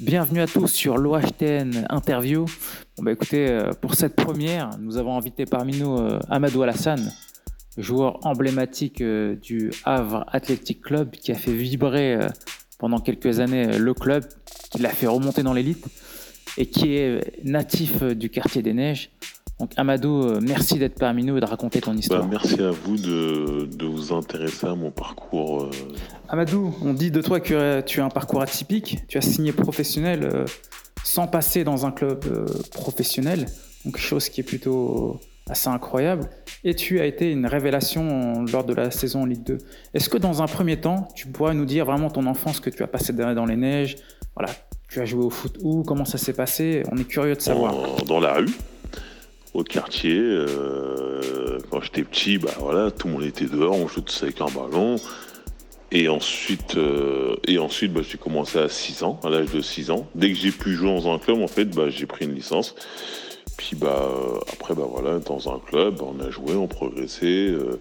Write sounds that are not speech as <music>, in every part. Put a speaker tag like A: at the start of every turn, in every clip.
A: Bienvenue à tous sur l'OHTN Interview. Bon bah écoutez, euh, pour cette première, nous avons invité parmi nous euh, Amadou Alassane, joueur emblématique euh, du Havre Athletic Club qui a fait vibrer pendant quelques années le club, qui l'a fait remonter dans l'élite et qui est natif du quartier des Neiges. Donc Amadou, merci d'être parmi nous et de raconter ton histoire.
B: Bah, merci à vous de, vous intéresser à mon parcours. Euh.
A: Amadou, on dit de toi que tu as un parcours atypique. Tu as signé professionnel euh, sans passer dans un club professionnel, donc chose qui est plutôt assez incroyable. Et tu as été une révélation lors de la saison en Ligue 2. Est-ce que dans un premier temps, tu pourrais nous dire vraiment ton enfance que tu as passé dans les neiges? Voilà, tu as joué au foot où? Comment ça s'est passé? On est curieux de savoir.
B: dans la rue au quartier. Euh, quand j'étais petit, bah voilà, tout le monde était dehors, on jouait tous avec un ballon. Et ensuite, euh, et ensuite bah, j'ai commencé à 6 ans, à l'âge de 6 ans. Dès que j'ai pu jouer dans un club, en fait, bah, j'ai pris une licence. Puis bah, après, bah, voilà, dans un club, on a joué, on progressait. Euh,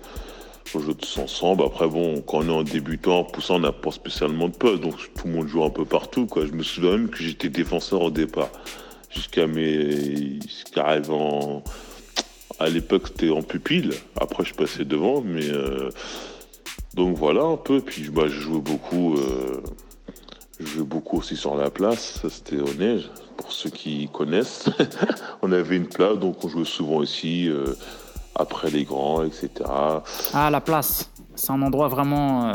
B: on jouait tous ensemble. Après, bon, quand on est en débutant, poussant, on n'a pas spécialement de poste. Donc tout le monde joue un peu partout. Quoi. Je me souviens même que j'étais défenseur au départ jusqu'à mes. jusqu'à en. À l'époque, c'était en pupille. Après, je passais devant, mais. Euh, donc voilà un peu. Puis bah, je jouais beaucoup. Euh, beaucoup aussi sur la place. Ça, c'était au neige. Pour ceux qui connaissent, <laughs> on avait une place, donc on jouait souvent aussi euh, après les grands, etc.
A: Ah, la place. C'est un endroit vraiment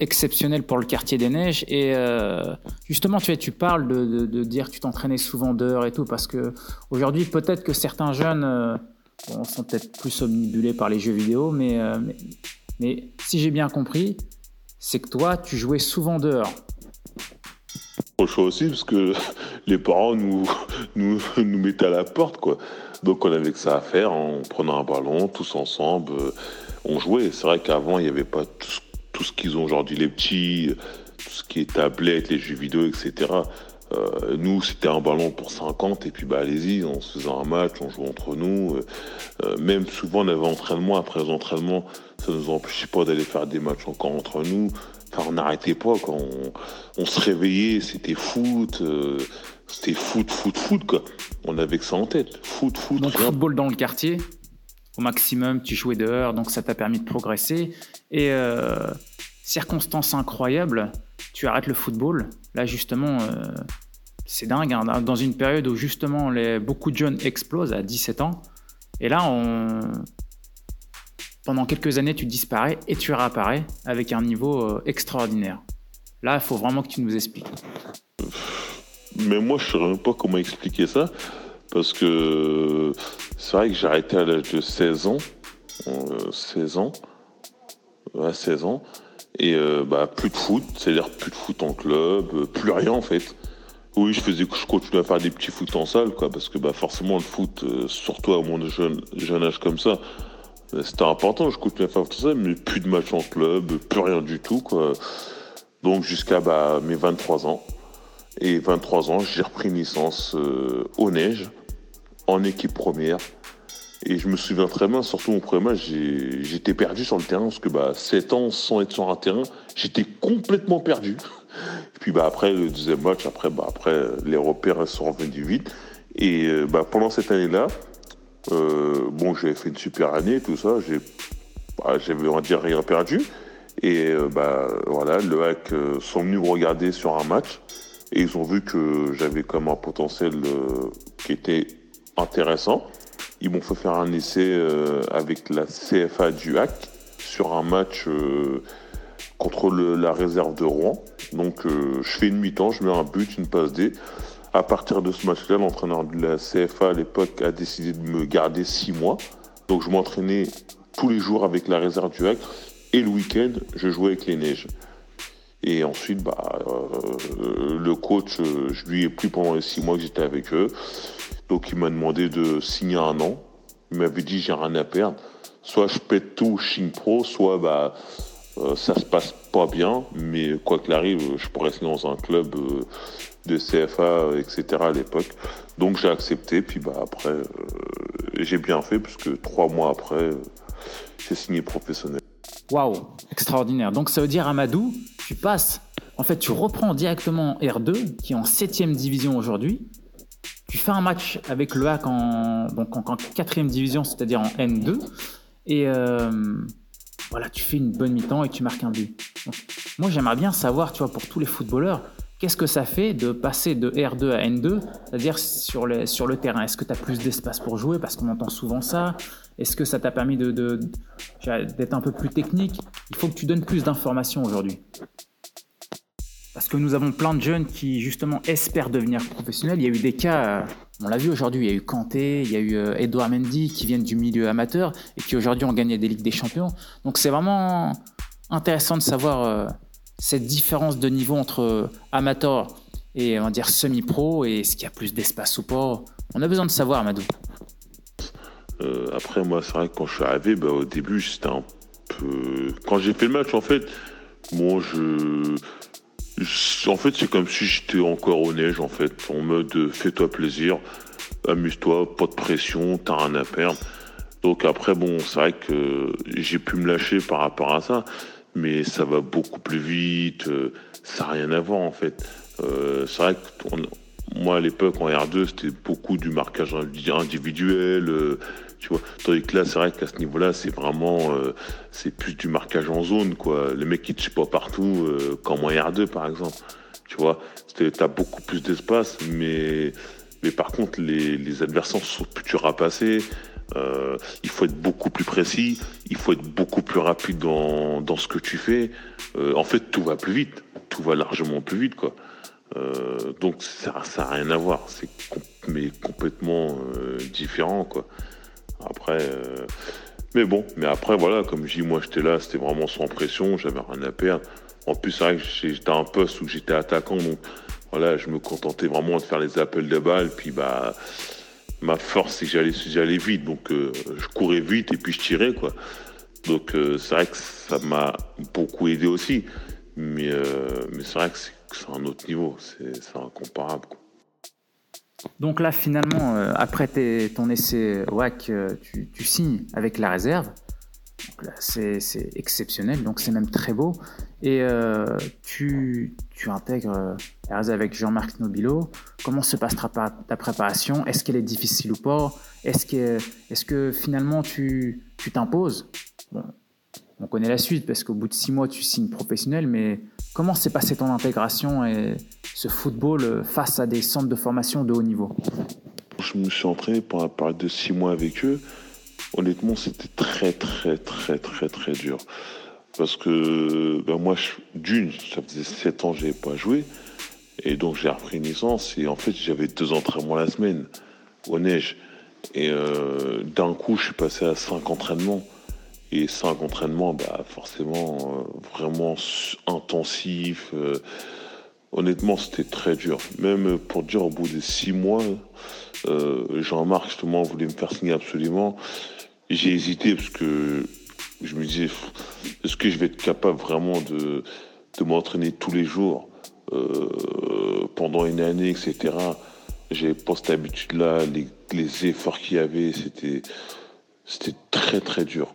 A: exceptionnel pour le quartier des neiges. Et euh, justement, tu, parles de, dire que tu t'entraînais souvent d'heures et tout, parce que aujourd'hui, peut-être que certains jeunes euh, sont peut-être plus omnibulés par les jeux vidéo, euh, mais, si j'ai bien compris, c'est que toi, tu jouais souvent dehors.
B: Au choix aussi, parce que <laughs> les parents nous, <laughs> <laughs> nous, mettaient à la porte, quoi. Donc on avait que ça à faire, en prenant un ballon, tous ensemble, on jouait. C'est vrai qu'avant, il n'y avait pas tout ce qu'ils ont aujourd'hui, les petits, tout ce qui est tablette, les jeux vidéo, etc. Euh, nous, c'était un ballon pour 50, et puis bah allez-y, on se faisait un match, on jouait entre nous. Euh, euh, même souvent, on avait entraînement, après l'entraînement, ça nous empêchait pas d'aller faire des matchs encore entre nous. Enfin, on n'arrêtait pas, quand on, se réveillait, c'était foot, c'était foot, foot, foot, quoi. On avait que ça en tête. Foot, foot.
A: Donc, football dans le quartier au maximum, tu jouais dehors, donc ça t'a permis de progresser. Et euh, circonstance incroyable, tu arrêtes le football. Là, justement, euh, c'est dingue, hein, dans une période où justement les, beaucoup de jeunes explosent à 17 ans. Et là, on... pendant quelques années, tu disparais et tu réapparais avec un niveau euh, extraordinaire. Là, il faut vraiment que tu nous expliques.
B: Mais moi, je ne saurais même pas comment expliquer ça. Parce que c'est vrai que j'ai arrêté à l'âge de 16 ans. 16 euh, ans. Ouais, 16 ans. Et euh, bah, plus de foot, c'est-à-dire plus de foot en club, euh, plus rien en fait. Oui, je faisais, je continuais à faire des petits foot en salle, quoi, parce que bah, forcément le foot, surtout à mon jeune, jeune âge comme ça, c'était important. Je faire tout ça, mais plus de matchs en club, plus rien du tout, quoi. Donc jusqu'à bah, mes 23 ans. Et 23 ans, j'ai repris une licence au neige en équipe première. Et je me souviens très bien, surtout mon premier match, j'étais perdu sur le terrain parce que bah, 7 ans sans être sur un terrain, j'étais complètement perdu. Et puis bah, après, le deuxième match, après, bah, après les repères sont revenus vite. Et euh, bah, pendant cette année-là, euh, bon, j'avais fait une super année, tout ça, j'ai, bah, j'avais, on dire, rien perdu. Et euh, bah, voilà, le hack sont venus me regarder sur un match et ils ont vu que j'avais comme un potentiel qui était intéressant. Ils m'ont fait faire un essai euh, avec la CFA du HAC sur un match euh, contre la réserve de Rouen. Donc euh, je fais une mi-temps, je mets un but, une passe D. À partir de ce match-là, l'entraîneur de la CFA à l'époque a décidé de me garder six mois. Donc je m'entraînais tous les jours avec la réserve du HAC et le week-end, je jouais avec les neiges. Et ensuite, bah, le coach, je lui ai pris pendant les six mois que j'étais avec eux. Donc il m'a demandé de signer un an. Il m'avait dit j'ai rien à perdre. Soit je pète tout Chine Pro, soit bah euh, ça se passe pas bien, mais quoi qu'il arrive, je pourrais signer dans un club euh, de CFA, etc. à l'époque. Donc j'ai accepté, puis bah après euh, j'ai bien fait puisque trois mois après j'ai signé professionnel.
A: Waouh, extraordinaire. Donc ça veut dire, Amadou, tu passes, en fait, tu reprends directement R2, qui est en 7 division aujourd'hui. Tu fais un match avec le HAC en, donc en, 4 division, c'est-à-dire en N2. Et voilà, tu fais une bonne mi-temps et tu marques un but. moi, j'aimerais bien savoir, tu vois, pour tous les footballeurs, qu'est-ce que ça fait de passer de R2 à N2, c'est-à-dire sur, le terrain? Est-ce que tu as plus d'espace pour jouer? Parce qu'on entend souvent ça. Est-ce que ça t'a permis d'être un peu plus technique? Il faut que tu donnes plus d'informations aujourd'hui. Parce que nous avons plein de jeunes qui justement espèrent devenir professionnels. Il y a eu des cas, euh, on l'a vu aujourd'hui, il y a eu Kanté, il y a eu euh, Edouard Mendy qui viennent du milieu amateur et qui aujourd'hui ont gagné des Ligues des Champions. Donc c'est vraiment intéressant de savoir euh, cette différence de niveau entre amateur et on va dire semi-pro et est-ce qu'il y a plus d'espace ou pas. On a besoin de savoir, Madou.
B: Après, moi, c'est vrai que quand je suis arrivé, bah, au début, c'était un peu. Quand j'ai fait le match, en fait, moi, je. En fait, c'est comme si j'étais encore au neige, en fait, en mode fais-toi plaisir, amuse-toi, pas de pression, t'as rien à perdre. Donc après, bon, c'est vrai que j'ai pu me lâcher par rapport à ça, mais ça va beaucoup plus vite, euh, ça n'a rien à voir en fait. Euh, c'est vrai que moi à l'époque en R2, c'était beaucoup du marquage individuel, tu vois. Tandis que là, c'est vrai qu'à ce niveau-là, c'est vraiment, euh, c'est plus du marquage en zone, quoi. Les mecs qui te pas partout, euh, comme en R2, par exemple. Tu vois, t'as beaucoup plus d'espace, mais, mais par contre, les, les adversaires sont plus durs à passer. Euh, il faut être beaucoup plus précis, il faut être beaucoup plus rapide dans, dans ce que tu fais. Euh, en fait, tout va plus vite, tout va largement plus vite, quoi. Donc ça n'a rien à voir, c'est mais complètement différent, quoi. Après, euh, mais bon, mais après, voilà, comme je dis, moi j'étais là, c'était vraiment sans pression, j'avais rien à perdre. En plus, c'est vrai que j'étais un poste où j'étais attaquant, donc voilà, je me contentais vraiment de faire les appels de balles, puis bah, ma force, c'est que j'allais, j'allais vite, donc euh, je courais vite et puis je tirais, quoi. Donc euh, c'est vrai que ça m'a beaucoup aidé aussi, mais, mais c'est vrai que c'est, un autre niveau, c'est, c'est incomparable, quoi.
A: Donc là, finalement, euh, après ton essai WAC, euh, tu, signes avec la réserve. C'est exceptionnel, donc c'est même très beau. Et euh, tu, intègres la réserve avec Jean-Marc Nobilo. Comment se passe ta, préparation? Est-ce qu'elle est difficile ou pas? Est-ce que, finalement tu t'imposes? On connaît la suite parce qu'au bout de six mois, tu signes professionnel, mais comment s'est passée ton intégration et ce football euh, face à des centres de formation de haut niveau?
B: Je me suis entraîné pendant la période de six mois avec eux. Honnêtement, c'était très, très, très, très, très dur. Parce que ben moi, d'une, ça faisait sept ans que je n'avais pas joué. Et donc, j'ai repris une licence. Et en fait, j'avais deux entraînements la semaine, au neige. Et euh, d'un coup, je suis passé à cinq entraînements. Et cinq entraînements, bah, forcément, euh, vraiment intensif. Honnêtement, c'était très dur. Même pour dire au bout de six mois, euh, Jean-Marc justement voulait me faire signer absolument. J'ai hésité parce que je me disais, est-ce que je vais être capable vraiment de, de m'entraîner tous les jours euh, pendant une année, etc. J'avais pas cette habitude-là. Les, les, efforts qu'il y avait, c'était, c'était très très dur.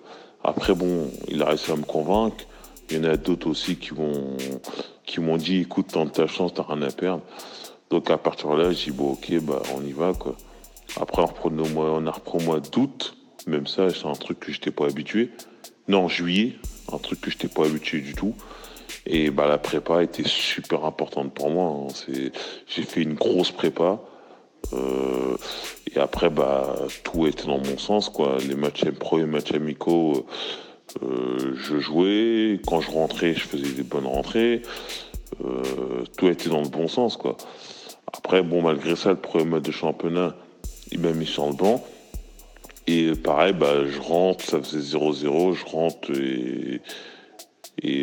B: Après, bon, il a réussi à me convaincre. Il y en a d'autres aussi qui m'ont dit écoute, tente ta chance, t'as rien à perdre. Donc à partir de là, j'ai dit bon ok, bah on y va. Après on reprend mois, a mois d'août, même ça c'est un truc que j'étais pas habitué. Non, juillet, un truc que j'étais pas habitué du tout. Et bah la prépa était super importante pour moi. Hein. j'ai fait une grosse prépa. Euh, et après, bah, tout était dans mon sens, quoi. Les matchs pro et matchs amicaux, euh, je jouais, quand je rentrais, je faisais des bonnes rentrées. Euh, tout était dans le bon sens, quoi. Après, bon, malgré ça, le premier match de championnat, il m'a mis sur le banc. Et pareil, bah, je rentre, ça faisait 0-0, je rentre et,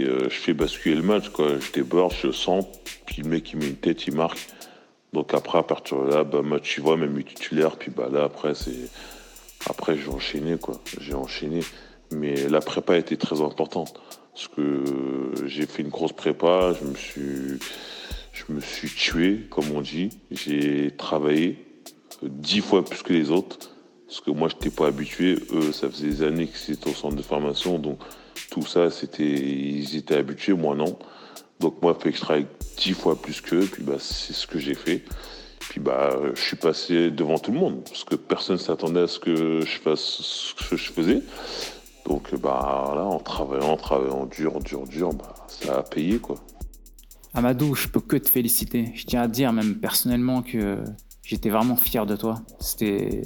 B: euh, je fais basculer le match, quoi. Je déborde, je sens, puis le mec, il met une tête, il marque. Donc après, à partir de là, bah, tu vois, même titulaire, puis bah là, après, c'est. Après, j'ai enchaîné, quoi. J'ai enchaîné. Mais la prépa été très importante. Parce que j'ai fait une grosse prépa, je me suis, je me suis tué, comme on dit. J'ai travaillé dix fois plus que les autres. Parce que moi, je n'étais pas habitué. Eux, ça faisait des années qu'ils étaient au centre de formation. Donc, tout ça, c'était, ils étaient habitués, moi non. Donc moi, il fait que je travaille dix fois plus qu'eux, puis bah, c'est ce que j'ai fait. Puis bah, je suis passé devant tout le monde, parce que personne ne s'attendait à ce que je fasse ce que je faisais. Donc bah là, en travaillant, en travaillant dur, dur, dur, bah, ça a payé quoi.
A: Amadou, je peux que te féliciter. Je tiens à dire même personnellement que j'étais vraiment fier de toi. C'était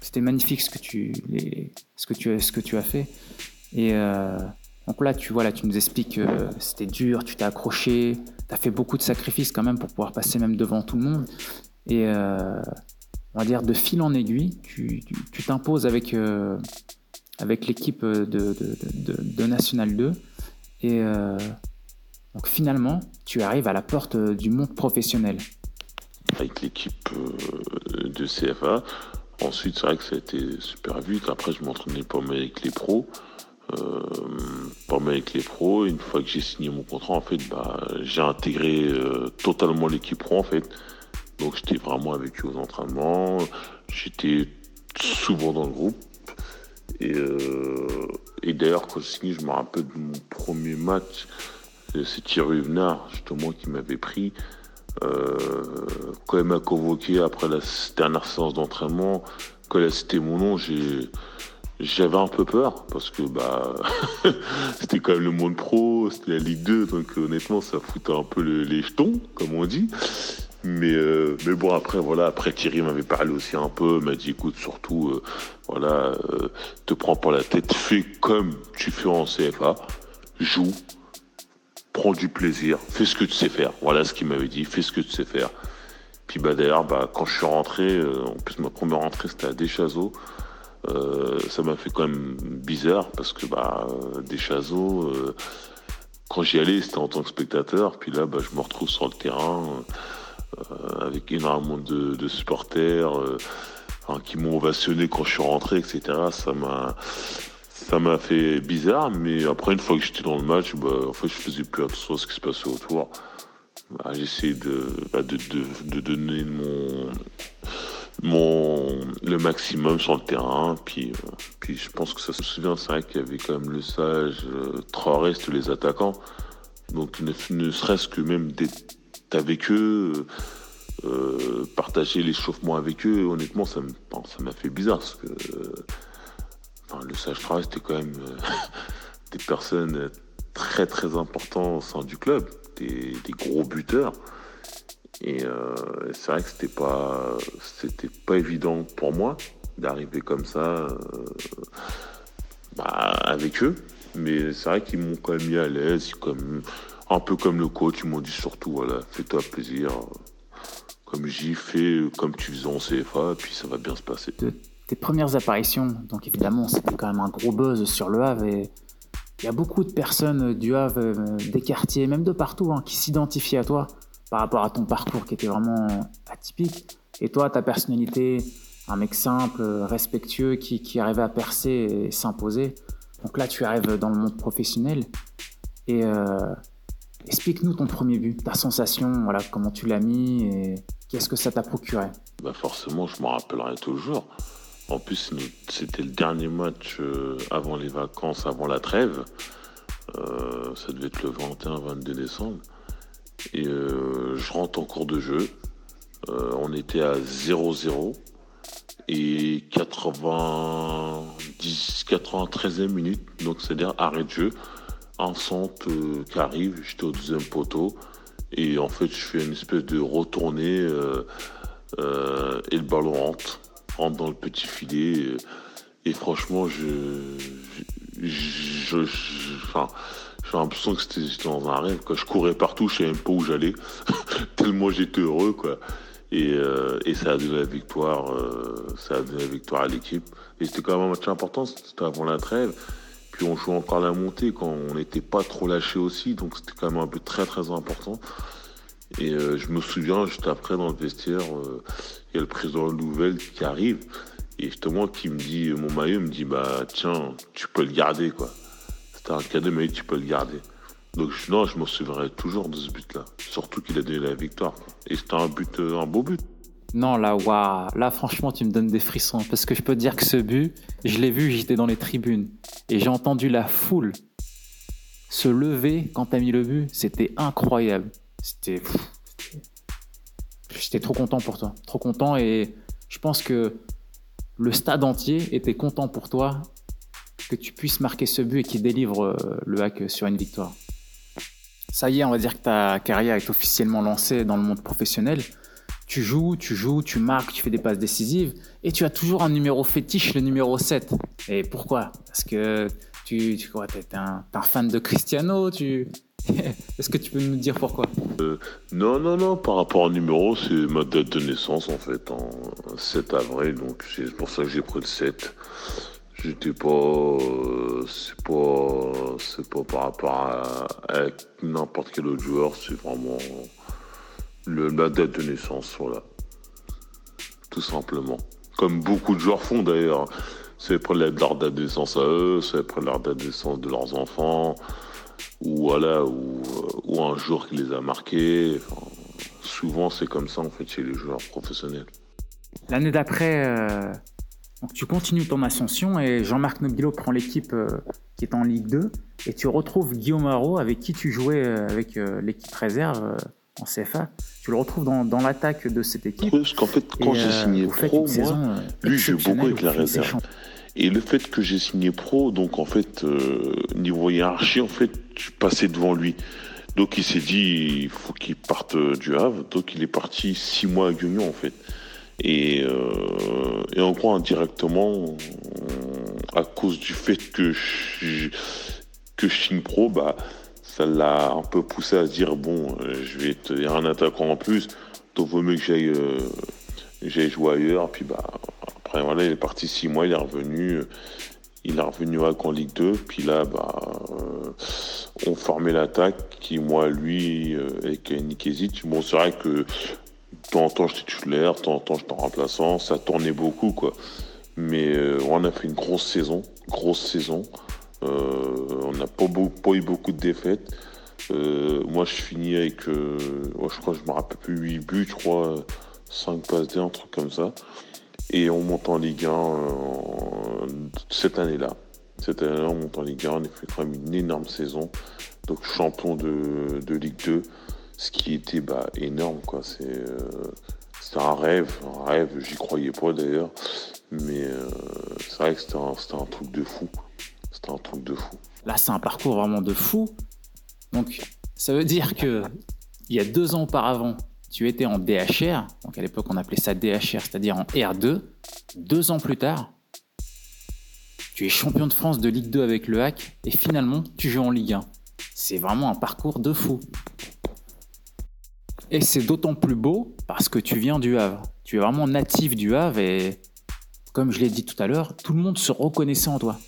A: c'était magnifique ce que tu ce que tu ce que tu as fait. Et euh, donc là, tu vois, là, tu nous expliques que c'était dur, tu t'es accroché, tu as fait beaucoup de sacrifices quand même pour pouvoir passer même devant tout le monde. Et euh, on va dire de fil en aiguille, tu t'imposes avec, euh, avec l'équipe de, National 2. Et donc finalement, tu arrives à la porte du monde professionnel.
B: Avec l'équipe de CFA. Ensuite, c'est vrai que ça a été super vite. Après, je m'entraînais pas mal avec les pros. Euh, avec les pros. Une fois que j'ai signé mon contrat, en fait, bah, j'ai intégré euh, totalement l'équipe pro, en fait. Donc, j'étais vraiment avec eux aux entraînements. J'étais souvent dans le groupe. Et, euh, et d'ailleurs, quand j'ai signé, je me rappelle de mon premier match. C'est Thierry Venard, justement, qui m'avait pris. quand il m'a convoqué après la dernière séance d'entraînement, quand il a cité mon nom, j'ai j'avais un peu peur parce que bah <laughs> c'était quand même le monde pro, c'était la Ligue 2, donc honnêtement ça foutait un peu les jetons, comme on dit. Mais, euh, mais bon après voilà, après Thierry m'avait parlé aussi un peu, m'a dit écoute surtout euh, voilà, euh, te prends pas la tête, fais comme tu fais en CFA, joue, prends du plaisir, fais ce que tu sais faire. Voilà ce qu'il m'avait dit, fais ce que tu sais faire. Puis bah d'ailleurs bah quand je suis rentré, en plus ma première rentrée c'était à Deschazos. Euh, ça m'a fait quand même bizarre parce que bah, euh, des chaseaux, euh, quand j'y allais, c'était en tant que spectateur. Puis là, bah, je me retrouve sur le terrain avec énormément de, supporters qui m'ont ovationné quand je suis rentré, etc. Ça m'a ça m'a fait bizarre, mais après, une fois que j'étais dans le match, bah, en fait, je faisais plus attention à ce qui se passait autour. Bah, J'essayais de, bah, de, de, donner mon, mon, le maximum sur le terrain. Puis, euh, puis je pense que ça se souvient, c'est vrai qu'il y avait quand même le sage, euh, les attaquants. Donc ne, serait-ce que même d'être avec eux, euh, partager l'échauffement avec eux, honnêtement, ça m'a fait bizarre. Parce que le sage Traoré, c'était quand même <laughs> des personnes très très importantes au sein du club, des gros buteurs. Et euh, c'est vrai que c'était pas, c'était pas évident pour moi d'arriver comme ça euh, bah, avec eux. Mais c'est vrai qu'ils m'ont quand même mis à l'aise, comme, un peu comme le coach, ils m'ont dit surtout, voilà, fais-toi plaisir. Comme j'y fais, comme tu faisais en CFA, puis ça va bien se passer.
A: Tes premières apparitions, donc évidemment, c'était quand même un gros buzz sur le Havre et il y a beaucoup de personnes du Havre, euh, des quartiers, même de partout, hein, qui s'identifient à toi par rapport à ton parcours qui était vraiment atypique. Et toi, ta personnalité, un mec simple, respectueux, qui, arrivait à percer et s'imposer. Donc là, tu arrives dans le monde professionnel. Et euh, explique-nous ton premier but, ta sensation, voilà, comment tu l'as mis et qu'est-ce que ça t'a procuré?
B: Bah Forcément, je m'en rappellerai toujours. En plus, c'était le dernier match euh, avant les vacances, avant la trêve. Euh, ça devait être le 21-22 décembre. Et euh, je rentre en cours de jeu. Euh, on était à 0-0. Et 90, 93e minute, donc c'est-à-dire arrêt de jeu. Un centre euh, qui arrive, j'étais au deuxième poteau. Et en fait, je fais une espèce de retournée et le ballon rentre, rentre dans le petit filet. Et, franchement, je, je, enfin, j'ai l'impression que c'était dans un rêve. Quand je courais partout, je savais même pas où j'allais. <laughs> Tellement j'étais heureux, quoi. Et, euh, et, ça a donné la victoire, euh, ça a donné la victoire à l'équipe. Et c'était quand même un match important, c'était avant la trêve. Puis on jouait encore la montée quand on n'était pas trop lâché aussi, donc c'était quand même un peu très très important. Et euh, je me souviens, juste après dans le vestiaire, il y a le président Nouvelle qui arrive et justement qui me dit, mon maillot me dit, bah tiens, tu peux le garder quoi. C'était un cadeau, mais tu peux le garder. Donc non, je me souviendrai toujours de ce but-là. Surtout qu'il a donné la victoire. Et c'était un but, euh, un beau but.
A: Non, là, waouh. Là, franchement, tu me donnes des frissons. Parce que je peux te dire que ce but, je l'ai vu, j'étais dans les tribunes. Et j'ai entendu la foule se lever quand t'as mis le but. C'était incroyable. C'était. J'étais trop content pour toi. Trop content. Et je pense que le stade entier était content pour toi que tu puisses marquer ce but et qu'il délivre euh, le hack sur une victoire. Ça y est, on va dire que ta carrière est officiellement lancée dans le monde professionnel tu joues, tu joues, tu marques, tu fais des passes décisives, et tu as toujours un numéro fétiche, le numéro 7. Et pourquoi? Parce que tu, tu es, un, fan de Cristiano, tu... <laughs> Est-ce que tu peux nous dire pourquoi?
B: Euh, Non, non, non, par rapport au numéro, c'est ma date de naissance en fait, en 7 avril, donc c'est pour ça que j'ai pris le 7. J'étais pas, euh, c'est pas, c'est pas par rapport à, n'importe quel autre joueur, c'est vraiment la date de naissance, voilà. Tout simplement. Comme beaucoup de joueurs font d'ailleurs. C'est après leur date de naissance à eux, c'est après leur date de naissance de leurs enfants, ou voilà, ou, ou un jour qui les a marqués. souvent c'est comme ça en fait chez les joueurs professionnels.
A: L'année d'après, euh, tu continues ton ascension et Jean-Marc Nobilo prend l'équipe euh, qui est en Ligue 2 et tu retrouves Guillaume Marot avec qui tu jouais euh, avec l'équipe réserve en CFA, tu le retrouves dans, dans l'attaque de cette équipe.
B: Parce qu'en fait, quand j'ai euh, signé pro, moi, euh, lui, j'ai beaucoup avec la réserve. Et le fait que j'ai signé pro, donc en fait, euh, niveau hiérarchie, en fait, je passais devant lui. Donc il s'est dit, il faut qu'il parte du Havre. Donc il est parti six mois à Guignon, en fait. Et, euh, et en gros, indirectement, à cause du fait que je, que je signe pro, bah, ça l'a un peu poussé à se dire bon, euh, je vais te dire un attaquant en plus, donc vaut mieux que j'aille euh, jouer ailleurs. Puis bah après voilà, il est parti six mois, il est revenu, il est revenu en Ligue 2. Puis là, bah euh, on formait l'attaque qui moi lui avec Nikézic. Bon, c'est vrai que temps en temps j'étais titulaire, de temps en temps j'étais en remplaçant, ça tournait beaucoup quoi. Mais on a fait une grosse saison, grosse saison. Euh, on n'a pas, eu beaucoup de défaites. Euh, moi, je finis avec, euh, je crois, je me rappelle plus, 8 buts, je crois, 5 passes D, un truc comme ça. Et on monte en Ligue 1 cette année-là. Cette année-là, on monte en Ligue 1, on a fait quand même une énorme saison. Donc champion de, Ligue 2, ce qui était bah, énorme. quoi. C'est un rêve, un rêve, j'y croyais pas d'ailleurs. Mais c'est vrai que c'était un, truc de fou. C'était un truc de fou.
A: Là, c'est un parcours vraiment de fou. Donc, ça veut dire que il y a deux ans auparavant, tu étais en DHR. Donc, à l'époque, on appelait ça DHR, c'est-à-dire en R2. Deux ans plus tard, tu es champion de France de Ligue 2 avec le hack et finalement, tu joues en Ligue 1. C'est vraiment un parcours de fou. Et c'est d'autant plus beau parce que tu viens du Havre. Tu es vraiment natif du Havre et, comme je l'ai dit tout à l'heure, tout le monde se reconnaissait en toi.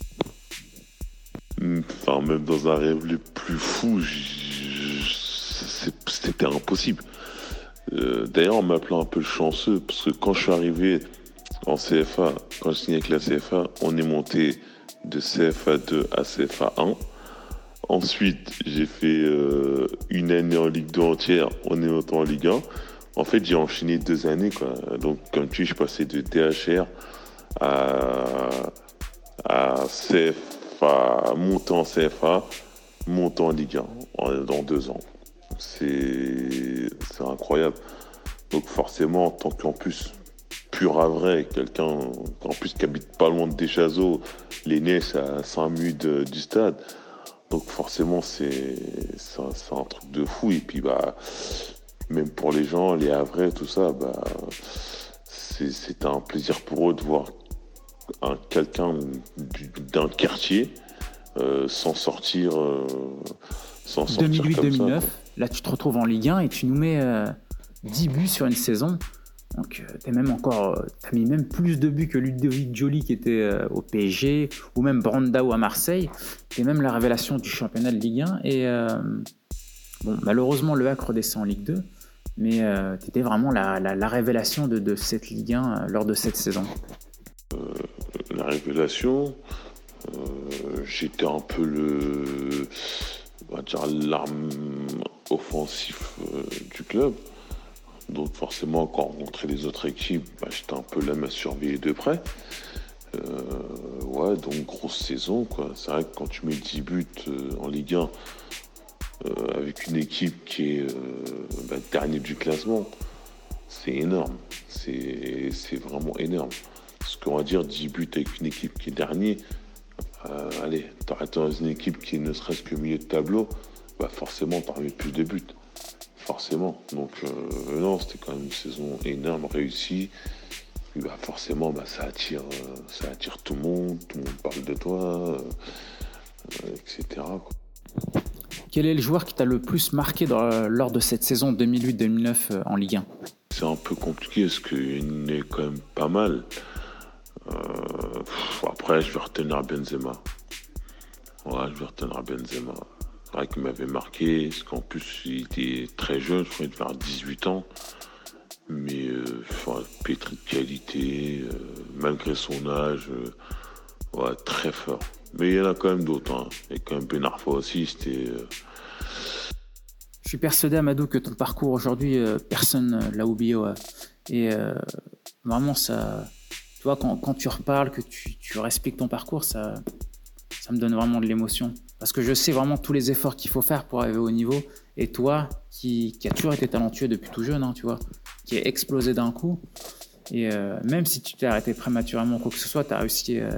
B: Enfin, même dans un rêve le plus fou, c'était impossible. Euh, d'ailleurs, on m'appelait un peu chanceux, parce que quand je suis arrivé en CFA, quand je signais avec la CFA, on est monté de CFA 2 à CFA 1. Ensuite, j'ai fait euh, une année en Ligue 2 entière, est monté en Ligue 1. En fait, j'ai enchaîné deux années. Quoi. Donc, comme tu dis, je passais de DHR à, CFA monter en CFA, monter en Ligue 1 dans deux ans. C'est incroyable. Donc forcément, en tant qu'en plus pur à vrai, quelqu'un en plus qui habite pas loin de Deschazos, l'aîné c'est à 5 minutes du stade. Donc forcément c'est un, truc de fou. Et puis bah même pour les gens, les Havrais, tout ça, bah c'est un plaisir pour eux de voir un quelqu'un d'un quartier euh, sans sortir euh,
A: sans 2008-2009 là tu te retrouves en Ligue 1 et tu nous mets 10 euh, buts sur une saison donc tu as même encore as mis même plus de buts que Ludovic Joly qui était au PSG ou même Brandao à Marseille es même la révélation du championnat de Ligue 1 et bon malheureusement le Hack redescend en Ligue 2 mais tu étais vraiment la, la, révélation de, cette Ligue 1 lors de cette saison
B: la révélation, euh, j'étais un peu le, l'arme offensif euh, du club. Donc forcément, quand on rencontrait les autres équipes, bah, j'étais un peu là à surveiller de près. Euh, ouais, donc grosse saison. quoi. C'est vrai que quand tu mets 10 buts euh, en Ligue 1 avec une équipe qui est bah, dernier du classement, c'est énorme. C'est vraiment énorme. Ce qu'on va dire 10 buts avec une équipe qui est dernier, allez, t'arrêtes dans une équipe qui ne serait-ce que milieu de tableau, bah forcément t'en mis plus de buts forcément. Donc euh, non, c'était quand même une saison énorme, réussie. bah, forcément, bah, ça, attire, euh, ça attire tout le monde, tout le monde parle de toi, euh, etc.
A: Quel est le joueur qui t'a le plus marqué lors de cette saison 2008-2009 en Ligue 1
B: C'est un peu compliqué parce qu'il est quand même pas mal. après, je vais retenir Benzema. Ouais, je vais retenir Benzema qui m'avait marqué, parce qu'en plus il était très jeune, je crois qu'il devait avoir 18 ans, mais euh, pétri de qualité, euh, malgré son âge, euh, très fort. Mais il y en a quand même d'autres, hein. y a quand même Ben Arfa aussi, c'était... Euh,
A: je suis persuadé, Amadou, que ton parcours aujourd'hui, personne l'a oublié. Et vraiment, ça, quand, tu reparles, que tu, tu respectes ton parcours, ça, ça me donne vraiment de l'émotion. Parce que je sais vraiment tous les efforts qu'il faut faire pour arriver au niveau. Et toi, qui, qui a toujours été talentueux depuis tout jeune, hein, tu vois, qui est explosé d'un coup. Et euh, même si tu t'es arrêté prématurément, quoi que ce soit, tu as réussi euh,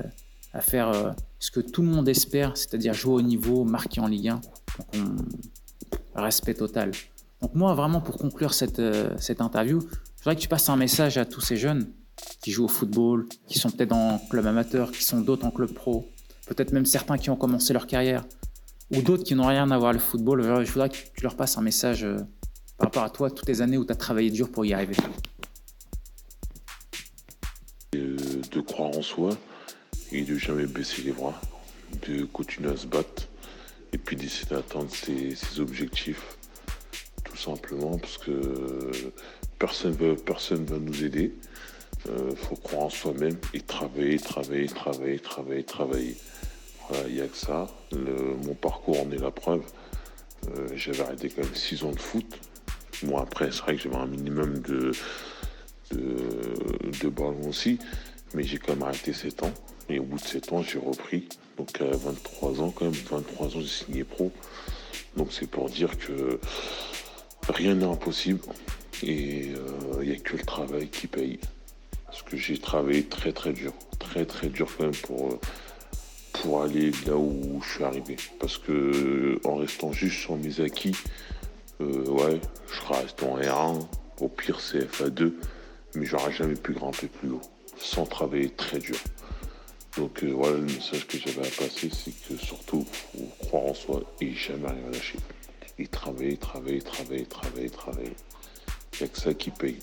A: à faire euh, ce que tout le monde espère, c'est-à-dire jouer au niveau, marquer en Ligue 1. Donc, respect total. Donc moi, vraiment, pour conclure cette, cette interview, je voudrais que tu passes un message à tous ces jeunes qui jouent au football, qui sont peut-être en club amateur, qui sont d'autres en club pro, peut-être même certains qui ont commencé leur carrière, ou d'autres qui n'ont rien à voir le football, je voudrais que tu leur passes un message euh, par rapport à toi, toutes les années où tu as travaillé dur pour y arriver.
B: De croire en soi et de jamais baisser les bras, de continuer à se battre et puis d'essayer d'atteindre ses, objectifs, tout simplement, parce que personne ne personne va nous aider. Il euh, faut croire en soi-même et travailler, travailler, travailler, travailler, travailler. Il n'y a que ça. mon parcours en est la preuve. Euh, j'avais arrêté quand même 6 ans de foot. Moi, après, c'est vrai que j'avais un minimum de, de, ballon aussi. Mais j'ai quand même arrêté 7 ans. Et au bout de 7 ans, j'ai repris. Donc à 23 ans, quand même, 23 ans, j'ai signé pro. Donc c'est pour dire que rien n'est impossible. Et euh, il n'y a que le travail qui paye. Parce que j'ai travaillé très très dur, très très dur quand même pour, euh, pour aller là où je suis arrivé. Parce que euh, en restant juste sur mes acquis, euh, ouais, je resté en R1, au pire CFA2, mais j'aurais jamais pu grimper plus haut, sans travailler très dur. Donc voilà, le message que j'avais à passer, c'est que surtout, faut croire en soi et jamais rien lâcher. Et travailler, travailler, travailler, travailler, travailler. Il n'y a que ça qui paye.